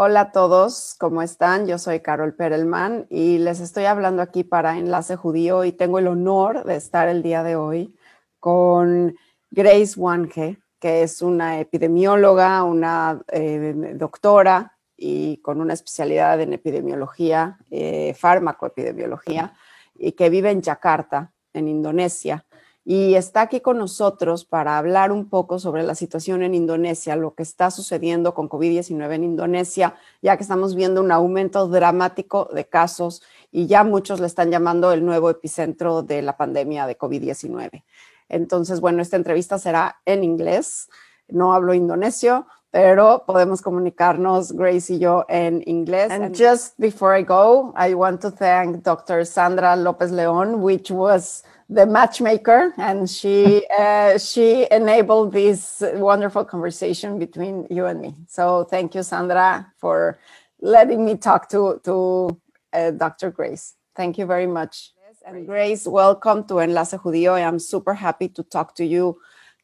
Hola a todos, ¿cómo están? Yo soy Carol Perelman y les estoy hablando aquí para Enlace Judío y tengo el honor de estar el día de hoy con Grace Wange, que es una epidemióloga, una eh, doctora y con una especialidad en epidemiología, eh, farmacoepidemiología, y que vive en Yakarta, en Indonesia y está aquí con nosotros para hablar un poco sobre la situación en Indonesia, lo que está sucediendo con COVID-19 en Indonesia, ya que estamos viendo un aumento dramático de casos y ya muchos le están llamando el nuevo epicentro de la pandemia de COVID-19. Entonces, bueno, esta entrevista será en inglés. No hablo indonesio, pero podemos comunicarnos, Grace y yo, en inglés. And just before I go, I want to thank Dr. Sandra Lopez León, which was the matchmaker, and she uh, she enabled this wonderful conversation between you and me. So thank you, Sandra, for letting me talk to to uh, Dr. Grace. Thank you very much. And Grace, welcome to Enlace Judío. I am super happy to talk to you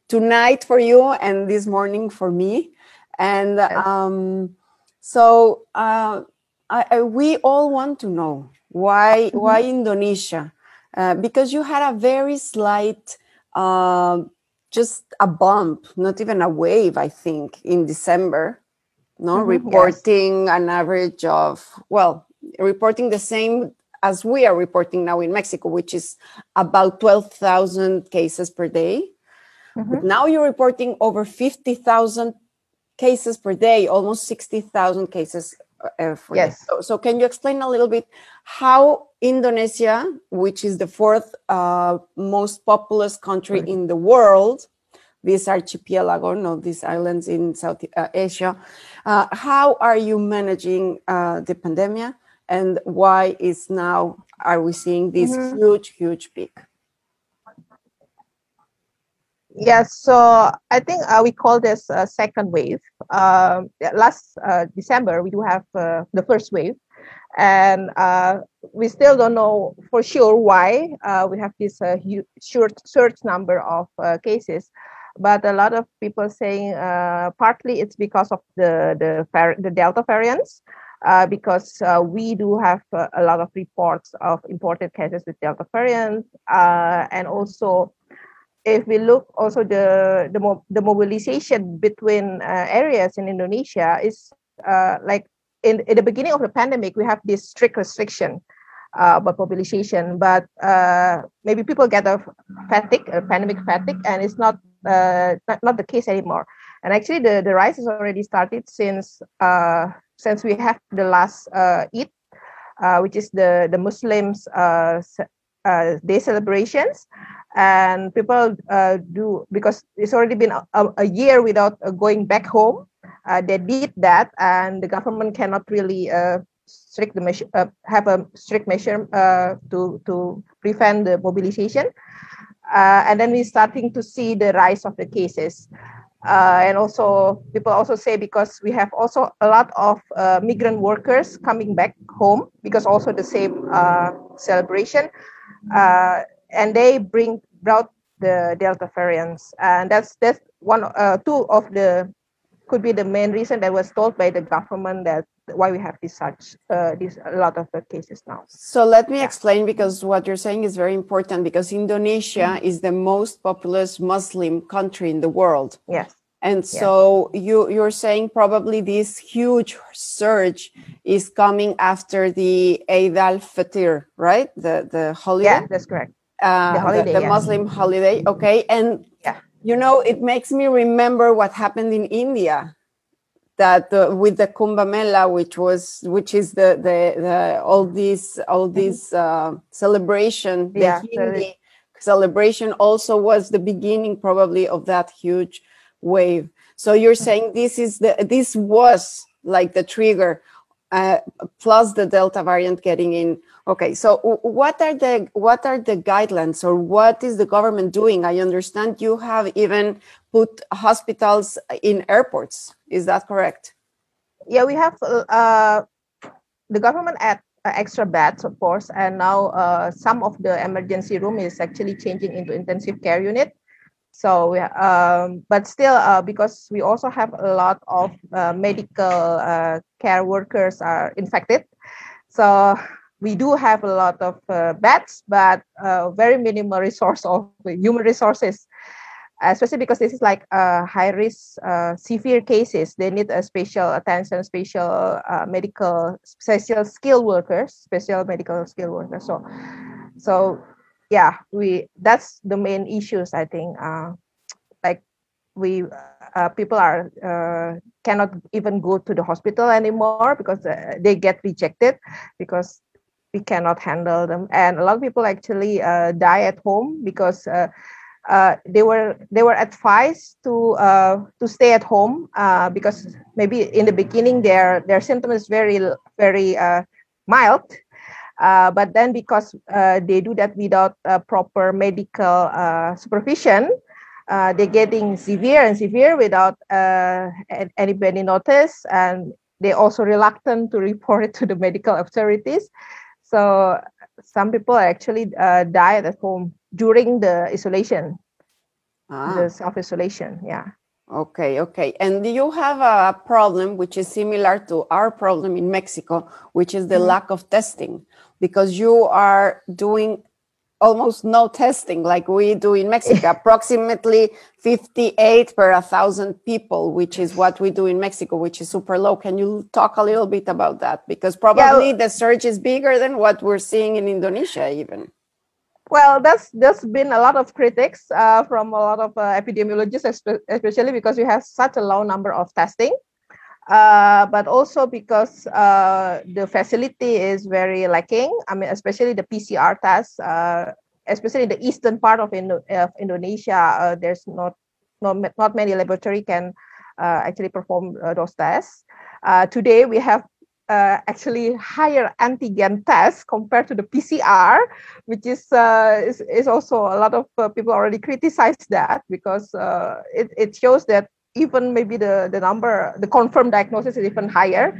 tonight for you and this morning for me. And um, so uh, I, I, we all want to know why mm-hmm. why Indonesia uh, because you had a very slight, uh, just a bump, not even a wave, I think, in December. No, mm-hmm, reporting yes. an average of well, reporting the same as we are reporting now in Mexico, which is about twelve thousand cases per day. Mm-hmm. Now you're reporting over fifty thousand cases per day, almost sixty thousand cases uh, yes. So, so, can you explain a little bit how Indonesia, which is the fourth uh, most populous country right. in the world, this archipelago, no, these islands in South uh, Asia, uh, how are you managing uh, the pandemic, and why is now are we seeing this mm-hmm. huge, huge peak? Yes, so I think uh, we call this a second wave. Uh, last uh, December, we do have uh, the first wave, and uh, we still don't know for sure why uh, we have this huge surge number of cases. But a lot of people saying partly it's because of the the, the Delta variants. because we do have a lot of reports of imported cases with Delta variant, and also if we look also the the, mo- the mobilization between uh, areas in Indonesia is uh, like in, in the beginning of the pandemic we have this strict restriction uh, about mobilization but uh, maybe people get a fatigue a pandemic fatigue and it's not, uh, not not the case anymore. And actually the, the rise has already started since uh, since we have the last uh, Eid which is the the Muslims day celebrations. And people uh, do because it's already been a, a year without uh, going back home uh, they did that. And the government cannot really uh, strict the measure uh, have a strict measure uh, to to prevent the mobilization. And then we're starting to see the rise of the cases. And also people also say because we have also a lot of migrant workers coming back home because also the same celebration and they bring brought the Delta variants, and that's that's one uh, two of the could be the main reason that was told by the government that why we have this such uh, this a lot of the cases now. So let me yeah. explain because what you're saying is very important because Indonesia mm-hmm. is the most populous Muslim country in the world. Yes. And so yeah. you you're saying probably this huge surge is coming after the Eid al-Fitr, right? The the holiday. Yeah, that's correct uh, the, holiday, the, the yeah. Muslim holiday. Okay, and yeah. you know it makes me remember what happened in India that uh, with the Kumbh Mela, which was which is the the, the all these all mm-hmm. these uh, celebration, the yeah, Hindi celebration also was the beginning probably of that huge wave. So you're saying this is the this was like the trigger, uh, plus the Delta variant getting in Okay, so what are the what are the guidelines or what is the government doing? I understand you have even put hospitals in airports. Is that correct? Yeah, we have uh, the government at uh, extra beds, of course, and now uh, some of the emergency room is actually changing into intensive care unit. So, um, but still, uh, because we also have a lot of uh, medical uh, care workers are infected, so we do have a lot of uh, beds, but uh, very minimal resource of human resources especially because this is like high risk uh, severe cases. They need a special attention special uh, medical special skill workers special medical skill workers. So so yeah we that's the main issues i think uh, like we uh, people are uh, cannot even go to the hospital anymore because uh, they get rejected because we cannot handle them. And a lot of people actually die at home because uh, they were they were advised to uh, to stay at home uh, because maybe in the beginning their their symptoms is very very uh, mild, uh, but then because uh, they do that without proper medical supervision, they're getting severe and severe without anybody notice, and they're also reluctant to report it to the medical authorities. So some people actually died at home during the isolation, ah. the self isolation. Yeah. Okay, okay. And you have a problem which is similar to our problem in Mexico, which is the mm-hmm. lack of testing, because you are doing almost no testing like we do in Mexico, approximately 58 per 1,000 people, which is what we do in Mexico, which is super low. Can you talk a little bit about that? Because probably yeah. the surge is bigger than what we're seeing in Indonesia, even. Well, that's there's been a lot of critics uh, from a lot of uh, epidemiologists, especially because we have such a low number of testing, uh, but also because uh, the facility is very lacking. I mean, especially the PCR tests, uh, especially in the eastern part of, Indo- of Indonesia, uh, there's not, not not many laboratory can actually perform those tests. today, we have uh, actually higher antigen tests compared to the PCR, which is uh, is, is also a lot of uh, people already criticize that because uh, it, it shows that even maybe the, the number, the confirmed diagnosis is even higher.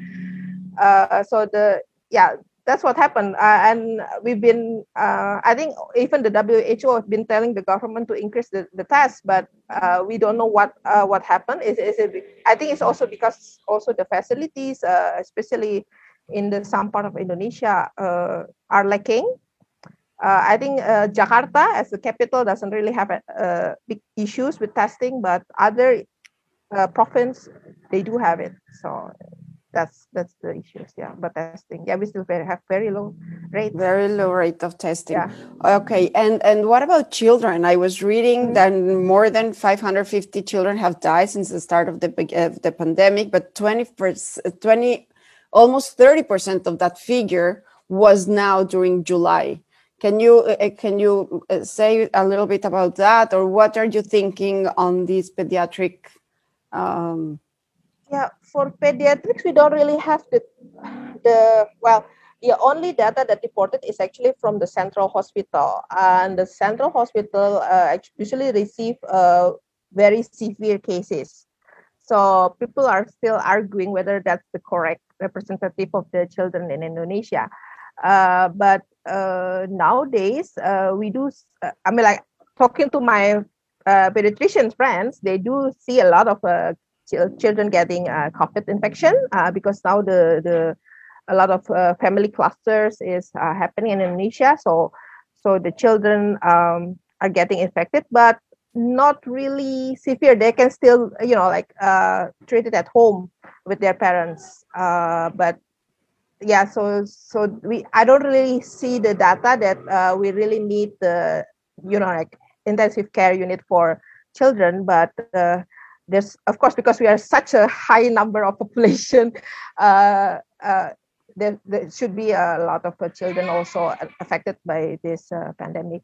Uh, so the yeah, that's what happened. Uh, and we've been, uh, I think even the WHO has been telling the government to increase the, the tests, but uh, we don't know what uh, what happened. Is, is it, I think it's also because also the facilities, uh, especially in the some part of Indonesia, are lacking. I think Jakarta as the capital doesn't really have big issues with testing, but other province they do have it. So that's that's the issues yeah but testing yeah we still very have very low rate very low rate of testing yeah. okay and and what about children i was reading that more than 550 children have died since the start of the of the pandemic but 20 20 almost 30% of that figure was now during july can you uh, can you uh, say a little bit about that or what are you thinking on these pediatric um, yeah, for pediatrics, we don't really have the the well. The only data that reported is actually from the central hospital, and the central hospital uh, usually receive uh, very severe cases. So people are still arguing whether that's the correct representative of the children in Indonesia. Uh, but uh, nowadays, uh, we do. Uh, I mean, like talking to my uh, pediatrician friends, they do see a lot of uh, children getting uh, COVID infection uh, because now the the a lot of uh, family clusters is uh, happening in Indonesia. So so the children um, are getting infected, but not really severe. They can still you know like treat it at home with their parents. But yeah, so so we I don't really see the data that we really need the you know like intensive care unit for children, but uh, there's of course because we are such a high number of population uh, uh, there, there, should be a lot of uh, children also affected by this uh, pandemic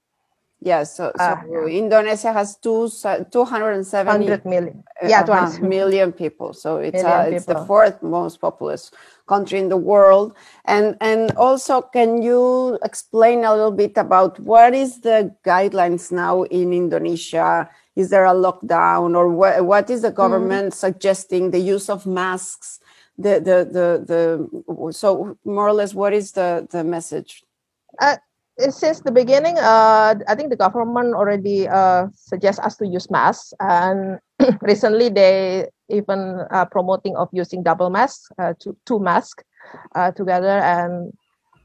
yes so, so uh, indonesia has two, 270 million. uh, yeah uh-huh, million people. So it's it's the fourth most populous country in the world. And and also can you explain a little bit about what is the guidelines now in indonesia? Is there a lockdown or what, what is the government mm. suggesting the use of masks? The, the the the so more or less what is the the message? Uh, since the beginning, uh, I think the government already uh, suggests us to use masks, and recently they even uh, promoting of using double mask, uh, two, two masks uh, together, and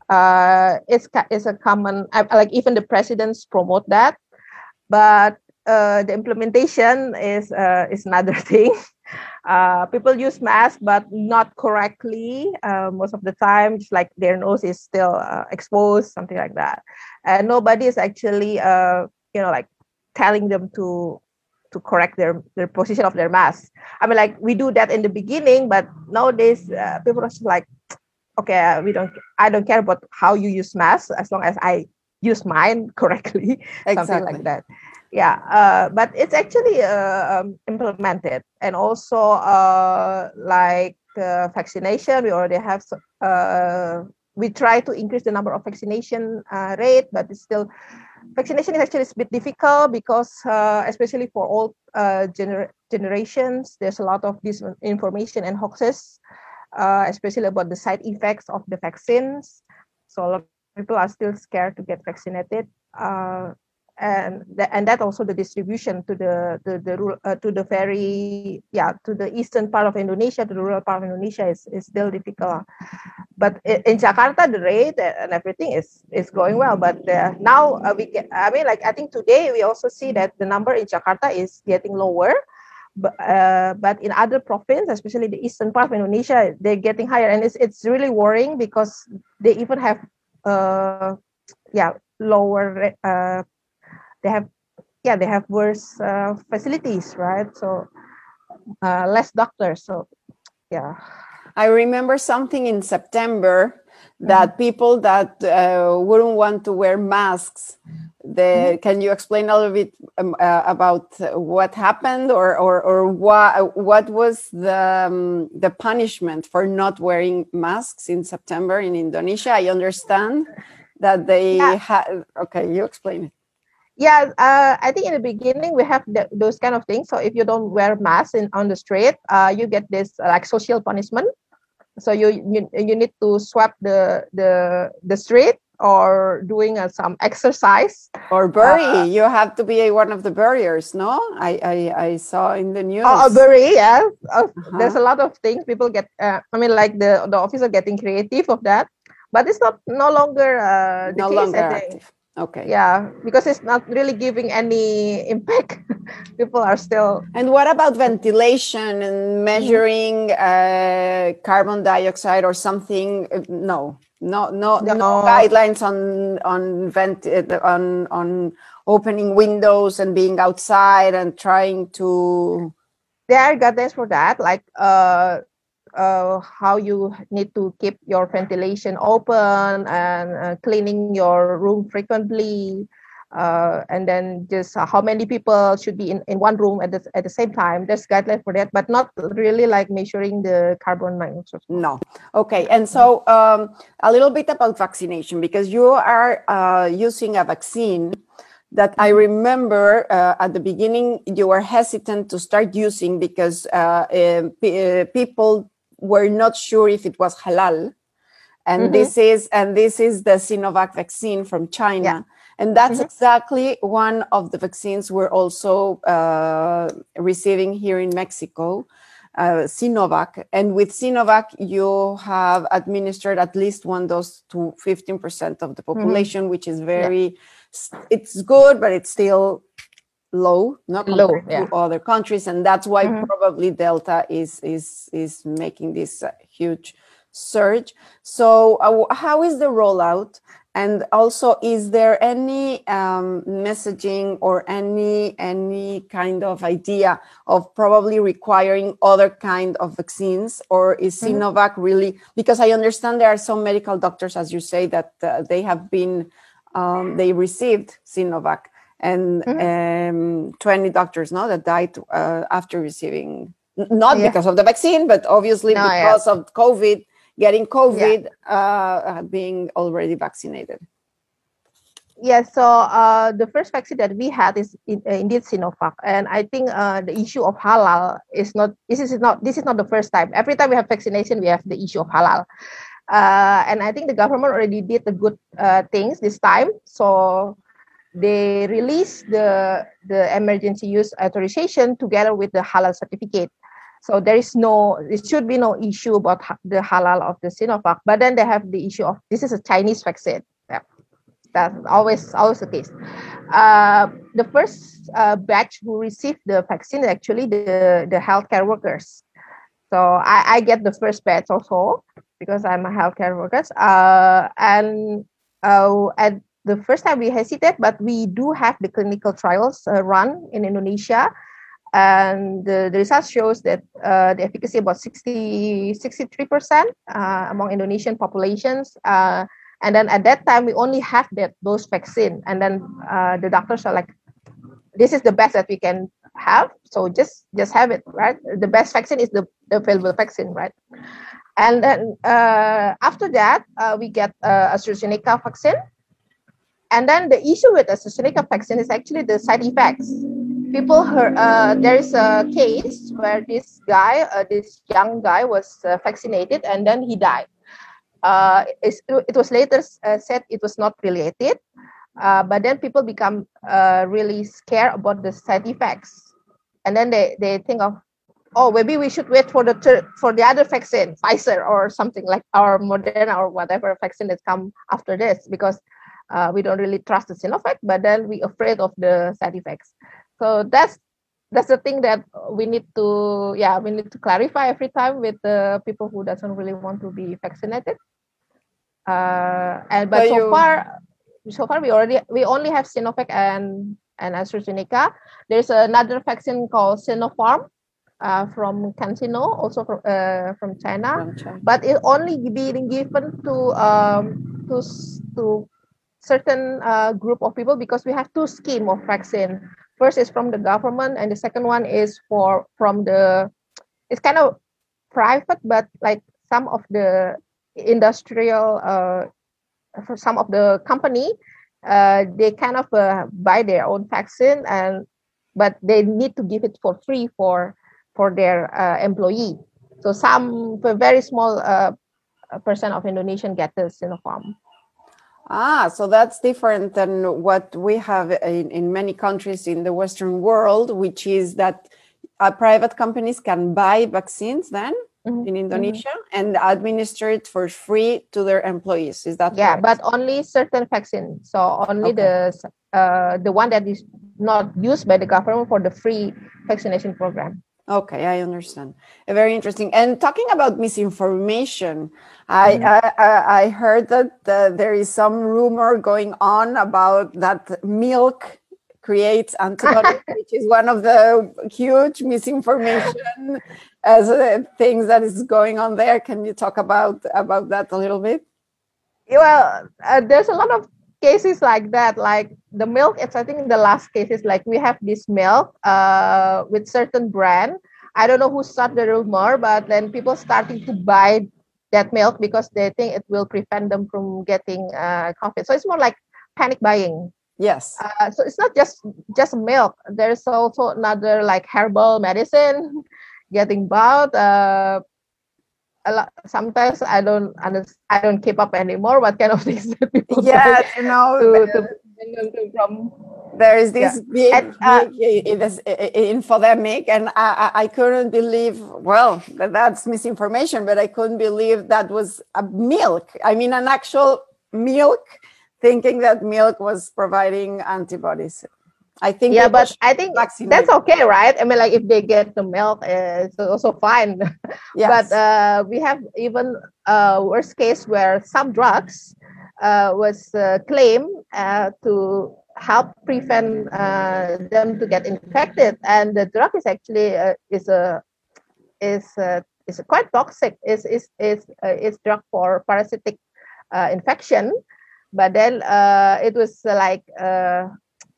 uh, it's it's a common like even the presidents promote that, but uh, the implementation is uh, is another thing. Uh, people use masks, but not correctly uh, most of the time. Just like their nose is still uh, exposed, something like that, and nobody is actually, uh, you know, like telling them to to correct their their position of their mask. I mean, like we do that in the beginning, but nowadays uh, people are just like, okay, we don't. I don't care about how you use mask as long as I use mine correctly, exactly. something like that yeah uh, but it's actually uh, um, implemented and also uh, like uh, vaccination we already have uh, we try to increase the number of vaccination uh, rate but it's still vaccination is actually a bit difficult because especially for all gener- generations there's a lot of disinformation and hoaxes especially about the side effects of the vaccines. So a lot of people are still scared to get vaccinated and th- and that also the distribution to the the, the uh, to the very yeah to the eastern part of Indonesia to the rural part of Indonesia is, is still difficult but in Jakarta the rate and everything is is going well but uh, now uh, we get I mean like I think today we also see that the number in Jakarta is getting lower but uh, but in other provinces especially the eastern part of Indonesia they're getting higher and it's it's really worrying because they even have uh yeah lower uh they have yeah they have worse uh, facilities right so uh, less doctors so yeah i remember something in september that mm-hmm. people that uh, wouldn't want to wear masks the, mm-hmm. can you explain a little bit um, uh, about what happened or or, or what what was the um, the punishment for not wearing masks in september in indonesia i understand that they yeah. had okay you explain it yeah uh, i think in the beginning we have the, those kind of things. So if you don't wear mask in on the street uh, you get this uh, like social punishment. So you, you you need to swap the the the street or doing uh, some exercise. Or bury. Uh, you have to be one of the barriers no? I i, I saw in the news. Oh, bury yeah uh, -huh. there's a lot of things people get uh, i mean like the the officer getting creative of that. But it's not no longer uh, the no case longer active Okay. Yeah, because it's not really giving any impact. People are still. And what about ventilation and measuring uh, carbon dioxide or something? No, no, no, no, no guidelines on on vent on on opening windows and being outside and trying to. There are guidelines for that, like uh, uh, how you need to keep your ventilation open and uh, cleaning your room frequently uh, and then just how many people should be in, in one room at the, at the same time. There's guidelines for that but not really like measuring the carbon monoxide no. Okay and so um, a little bit about vaccination because you are uh, using a vaccine that I mm-hmm. remember uh, at the beginning you were hesitant to start using because uh, uh, p- people were not sure if it was halal and mm-hmm. this is and this is the Sinovac vaccine from China. Yeah. And that's mm-hmm. exactly one of the vaccines we're also uh, receiving here in Mexico, uh, Sinovac. And with Sinovac, you have administered at least one dose to 15% of the mm-hmm. population, mm-hmm. which is very, yeah. it's good, but it's still low, not low yeah. to other countries, and that's why mm-hmm. probably Delta is is is making this uh, huge surge. So, uh, how is the rollout? And also, is there any um, messaging or any any kind of idea of probably requiring other kind of vaccines, or is mm-hmm. Sinovac really? Because I understand there are some medical doctors, as you say, that uh, they have been um, they received Sinovac and mm-hmm. um, 20 doctors now that died uh, after receiving not yeah. because of the vaccine but obviously no, because yeah. of covid getting covid yeah. uh, being already vaccinated yeah so uh, the first vaccine that we had is in, uh, indeed sinovac and i think uh, the issue of halal is not this is not this is not the first time every time we have vaccination we have the issue of halal uh, and I think the government already did the good uh, things this time. So they released the the emergency use authorization together with the halal certificate. So there is no, there should be no issue about the halal of the Sinovac. But then they have the issue of this is a Chinese vaccine. Yeah, that's always always the case. Uh, the first uh, batch who received the vaccine actually the the healthcare workers. So I, I get the first batch also because I'm a healthcare worker. Uh, and uh, at the first time we hesitate, but we do have the clinical trials uh, run in Indonesia. And the, the results shows that uh, the efficacy about 60, 63% uh, among Indonesian populations. Uh, and then at that time, we only have that those vaccine. And then uh, the doctors are like, this is the best that we can have. So just just have it, right? The best vaccine is the, the available vaccine, right? And then uh, after that, we get uh, AstraZeneca vaccine. And then the issue with AstraZeneca vaccine is actually the side effects. People heard uh, there is a case where this guy, uh, this young guy, was uh, vaccinated and then he died. Uh, it was later uh, said it was not related, uh, but then people become really scared about the side effects, and then they, they think of oh maybe we should wait for the for the other vaccine pfizer or something like our moderna or whatever vaccine that come after this because uh, we don't really trust the sinovac but then we afraid of the side effects. So that's that's the thing that we need to yeah we need to clarify every time with the people who doesn't really want to be vaccinated. Uh, and but so, so you... far so far we already we only have sinovac and and AstraZeneca. There's another vaccine called Sinopharm, uh, from CanSino, also from uh, from China, from China, but it only being given to um, to to certain uh, group of people because we have two scheme of vaccine. First is from the government, and the second one is for from the. It's kind of private, but like some of the industrial, uh, for some of the company, uh, they kind of uh, buy their own vaccine and but they need to give it for free for for their uh, employee. So some very small uh, percent of Indonesian get this in the Sinopharm. Ah, so that's different than what we have in, in many countries in the Western world, which is that uh, private companies can buy vaccines then mm-hmm. in Indonesia mm-hmm. and administer it for free to their employees. Is that yeah? Correct? But only certain vaccines. So only okay. the uh, the one that is not used by the government for the free vaccination program. Okay, I understand. Very interesting. And talking about misinformation, I, mm-hmm. I, I heard that uh, there is some rumor going on about that milk creates antibodies, which is one of the huge misinformation as uh, things that is going on there. Can you talk about about that a little bit? Well, uh, there's a lot of cases like that like the milk it's i think in the last cases like we have this milk uh, with certain brand. I don't know who started the rumor but then people starting to buy that milk because they think it will prevent them from getting uh, covid so it's more like panic buying. Yes. Uh, so it's not just just milk. There's also another like herbal medicine getting bought uh, a lot sometimes i don't understand i don't keep up anymore what kind of things that people yeah you know to, to from there is this yeah. big, and, uh, big infodemic and I, I couldn't believe well that's misinformation but i couldn't believe that was a milk i mean an actual milk thinking that milk was providing antibodies I think yeah, but I think vaccinate. that's okay, right? I mean, like if they get the milk, uh, it's also fine. Yes. but uh, we have even uh, worst case where some drugs uh, was uh, claimed uh, to help prevent uh, them to get infected, and the drug is actually uh, is a is uh, is quite toxic. is is is uh, is drug for parasitic uh, infection, but then uh, it was uh, like.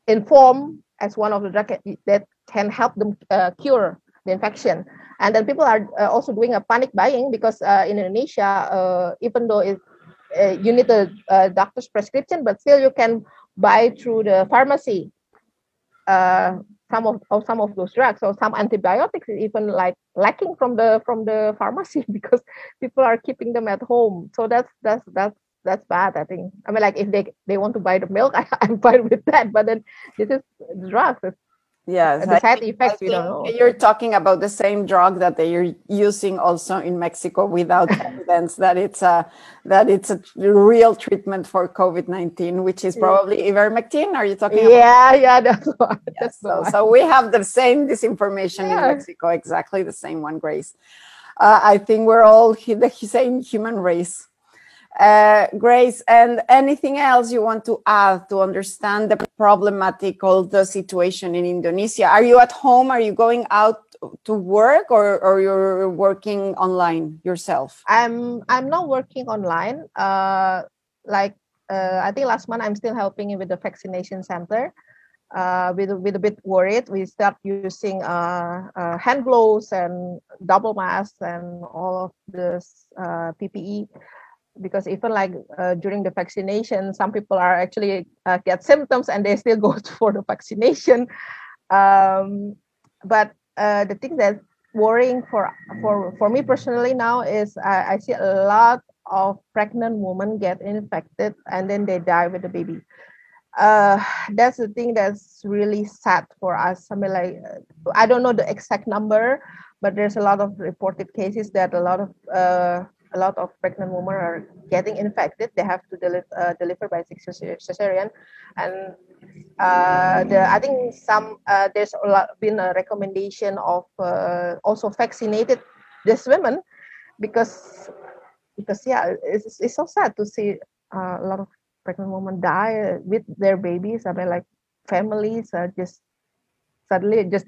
Inform as one of the drugs that can help them uh, cure the infection. And then people are uh, also doing a panic buying because uh, in Indonesia, uh, even though it, uh, you need a, a, doctor's prescription, but still you can buy through the pharmacy. Uh, some of, some of those drugs or some antibiotics is even like lacking from the from the pharmacy because people are keeping them at home so that's that's that's that's bad i think i mean like if they they want to buy the milk I, i'm fine with that but then this is drugs it's Yes, the side effects we don't know. You're talking about the same drug that they are using also in Mexico without evidence that it's a that it's a real treatment for COVID nineteen, which is probably ivermectin. Are you talking? about? yeah yeah that's Yes, that's so, so we have the same disinformation in Mexico, exactly the same one, Grace. Uh, I think we're all the same human race. Uh, Grace, and anything else you want to add to understand the problematic of the situation in Indonesia? Are you at home? Are you going out to work, or, or you're working online yourself? I'm I'm not working online. Uh, like uh, I think last month I'm still helping with the vaccination center. Uh, with with a bit worried, we start using uh, uh, hand gloves and double masks and all of this uh, PPE because even like uh, during the vaccination, some people are actually uh, get symptoms and they still go for the vaccination. Um, but uh, the thing that's worrying for for for me personally now is I, I see a lot of pregnant women get infected and then they die with the baby. Uh, that's the thing that's really sad for us. I mean, like uh, I don't know the exact number, but there's a lot of reported cases that a lot of uh, a lot of pregnant women are getting infected. They have to deliver uh, deliver by cesar- cesarean, and uh, the I think some uh, there's a lot, been a recommendation of uh, also vaccinated these women because because yeah it's, it's so sad to see uh, a lot of pregnant women die with their babies. I mean like families are just suddenly just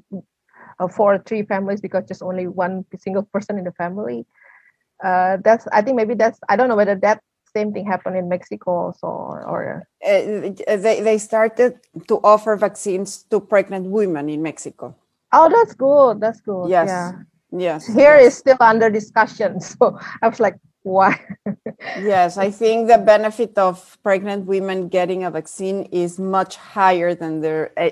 uh, four or three families because just only one single person in the family. Uh, that's I think maybe that's I don't know whether that same thing happened in Mexico also or, or Uh, they, they started to offer vaccines to pregnant women in Mexico. oh that's good that's good Yes. yeah Yes. here yes. is still under discussion so I was like why Yes, I think the benefit of pregnant women getting a vaccine is much higher than their uh,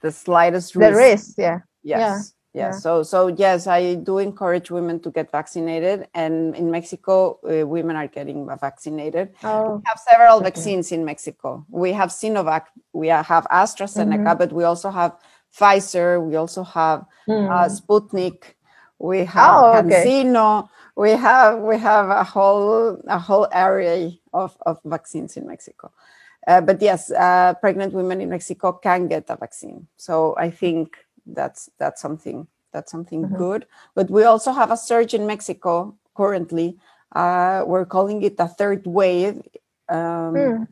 the slightest risk. the risk. yeah Yes. yeah, Yes. Yeah. So, so yes, I do encourage women to get vaccinated, and in Mexico, uh, women are getting vaccinated. oh We have several Okay. vaccines in Mexico. We have Sinovac, we have AstraZeneca, Mm-hmm. but we also have Pfizer. We also have Mm. uh, Sputnik. We have Oh, okay. CanSino. We have we have a whole a whole array of, of vaccines in Mexico. Uh, but yes, uh, pregnant women in Mexico can get a vaccine. So I think that's that's something that's something Mhm. good. But we also have a surge in Mexico currently. Uh, we're calling it a third wave. Um, Mm.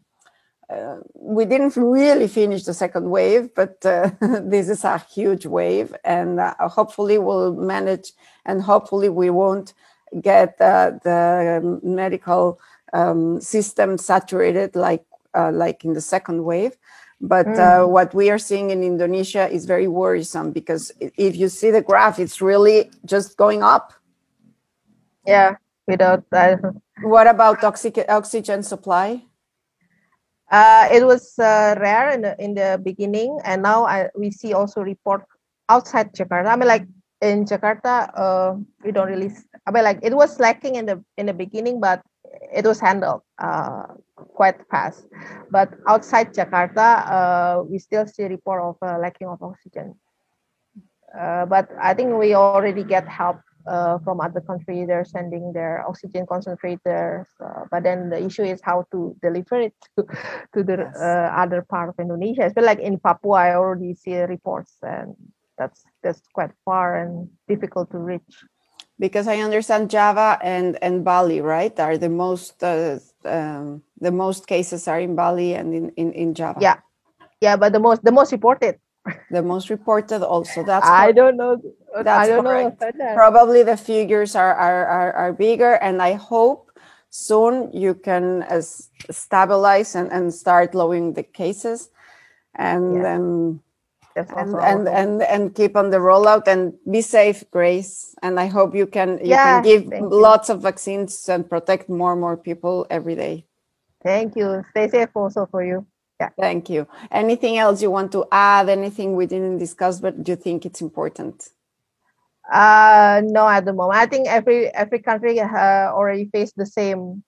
uh, we didn't really finish the second wave, but uh, this is a huge wave, and uh, hopefully we'll manage, and hopefully we won't get uh, the medical um, system saturated like uh, like in the second wave. But uh, what we are seeing in Indonesia is very worrisome because if you see the graph, it's really just going up. yeah without uh, What about oxy- oxygen supply? Uh, it was uh, rare in the in the beginning, and now I we see also report outside Jakarta. I mean, like in Jakarta, uh, we don't really. I mean, like it was lacking in the in the beginning, but it was handled uh, quite fast. But outside Jakarta, uh, we still see report of uh, lacking of oxygen. Uh, but I think we already get help uh, from other countries. They're sending their oxygen concentrators. Uh, but then the issue is how to deliver it to, to the Yes. uh, other part of Indonesia. Especially like in Papua, I already see reports, and that's that's quite far and difficult to reach. Because I understand Java and, and Bali, right, are the most uh, um, the most cases are in Bali and in, in, in Java. Yeah, yeah. But the most the most reported, the most reported also. That's I correct. don't know. I That's don't correct. that. probably the figures are, are are are bigger, and I hope soon you can uh, stabilize and, and start lowering the cases, and Yes. then That's and and, and and keep on the rollout and be safe, Grace. And I hope you can you Yeah, can give thank you. lots of vaccines and protect more and more people every day. Thank you. Stay safe also for you. Yeah. Thank you. Anything else you want to add? Anything we didn't discuss, but do you think it's important? Uh, no, at the moment. I think every every country uh, already faced the same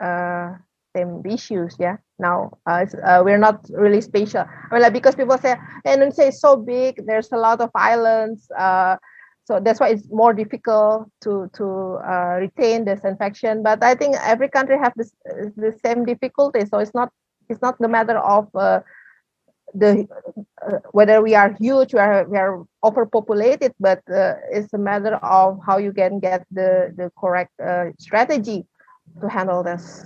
uh, same issues. Yeah. Now uh, uh, we're not really special. I mean, like because people say Indonesia is so big. There's a lot of islands. Uh, so that's why it's more difficult to to uh, retain this infection. But I think every country have this the same difficulty. So it's not it's not the matter of uh, the uh, whether we are huge, we are we are overpopulated, but it's a matter of how you can get the the correct strategy to handle this.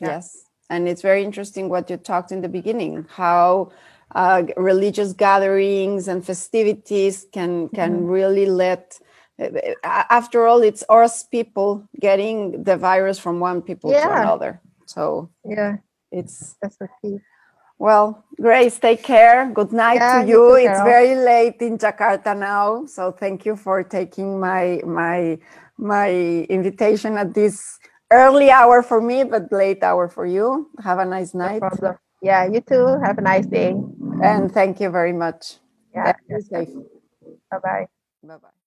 Yeah. Yes, and it's very interesting what you talked in the beginning how. Uh, religious gatherings and festivities can can mm-hmm. really let uh, after all it's us people getting the virus from one people yeah. to another so yeah it's that's the key well, Grace, take care. Good night yeah, to you. you it's very late in Jakarta now, so thank you for taking my my my invitation at this early hour for me, but late hour for you. Have a nice night. No. Yeah, you too. Have a nice day. And thank you very much. Yeah. Bye bye. Bye bye.